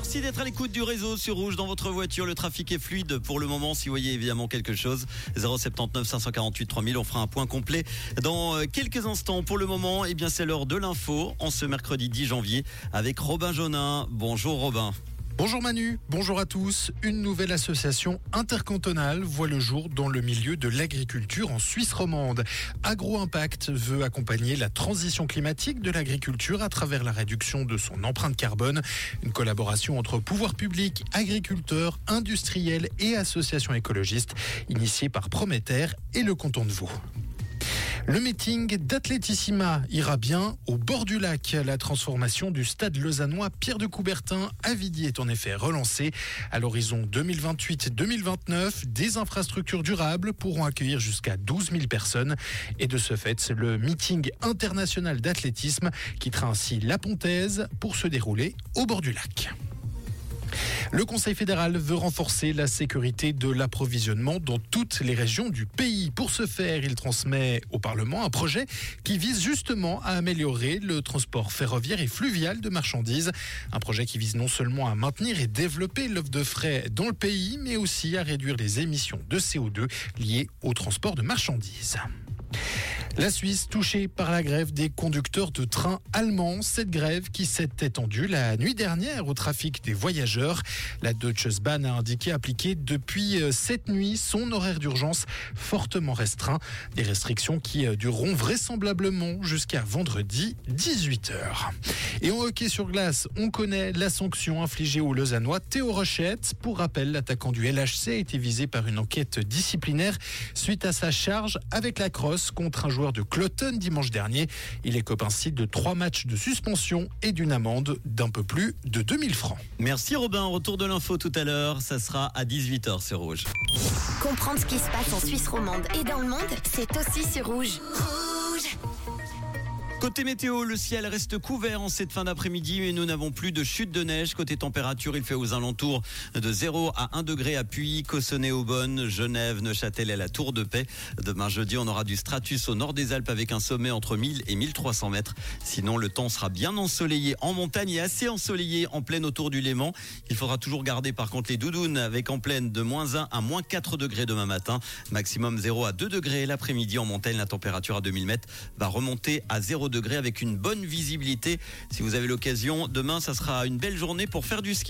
Merci d'être à l'écoute du réseau sur Rouge dans votre voiture. Le trafic est fluide pour le moment. Si vous voyez évidemment quelque chose, 079 548 3000. On fera un point complet dans euh, quelques instants. Pour le moment, eh bien c'est l'heure de l'info en ce mercredi 10 janvier avec Robin Jonin. Bonjour Robin. Bonjour Manu, bonjour à tous. Une nouvelle association intercantonale voit le jour dans le milieu de l'agriculture en Suisse romande. AgroImpact veut accompagner la transition climatique de l'agriculture à travers la réduction de son empreinte carbone. Une collaboration entre pouvoirs publics, agriculteurs, industriels et associations écologistes initiée par Prométer et le canton de Vaud. Le meeting d'Athletissima ira bien au bord du lac. La transformation du stade lausannois Pierre de Coubertin à Vidi est en effet relancée. À l'horizon 2028-2029, des infrastructures durables pourront accueillir jusqu'à 12 000 personnes. Et de ce fait, le meeting international d'athlétisme quittera ainsi la Pontaise pour se dérouler au bord du lac. Le Conseil fédéral veut renforcer la sécurité de l'approvisionnement dans toutes les régions du pays. Pour ce faire, il transmet au Parlement un projet qui vise justement à améliorer le transport ferroviaire et fluvial de marchandises. Un projet qui vise non seulement à maintenir et développer l'offre de frais dans le pays, mais aussi à réduire les émissions de CO2 liées au transport de marchandises. La Suisse touchée par la grève des conducteurs de trains allemands. Cette grève qui s'est étendue la nuit dernière au trafic des voyageurs. La Deutsche Bahn a indiqué appliquer depuis euh, cette nuit son horaire d'urgence fortement restreint. Des restrictions qui euh, dureront vraisemblablement jusqu'à vendredi 18h. Et en hockey sur glace, on connaît la sanction infligée au Lausannois Théo Rochette. Pour rappel, l'attaquant du LHC a été visé par une enquête disciplinaire suite à sa charge avec la crosse contre un joueur de Cloton dimanche dernier. Il écope ainsi de trois matchs de suspension et d'une amende d'un peu plus de 2000 francs. Merci Robin. Retour de l'info tout à l'heure. Ça sera à 18h sur Rouge. Comprendre ce qui se passe en Suisse romande et dans le monde, c'est aussi sur Rouge. Côté météo, le ciel reste couvert en cette fin d'après-midi, mais nous n'avons plus de chute de neige. Côté température, il fait aux alentours de 0 à 1 degré à Puy, Cossonay, Aubonne, Genève, Neuchâtel et la Tour de Paix. Demain jeudi, on aura du stratus au nord des Alpes avec un sommet entre 1000 et 1300 mètres. Sinon, le temps sera bien ensoleillé en montagne et assez ensoleillé en pleine autour du Léman. Il faudra toujours garder par contre les doudounes avec en pleine de moins 1 à moins 4 degrés demain matin. Maximum 0 à 2 degrés l'après-midi en montagne. La température à 2000 mètres va remonter à 0 avec une bonne visibilité. Si vous avez l'occasion, demain, ça sera une belle journée pour faire du ski.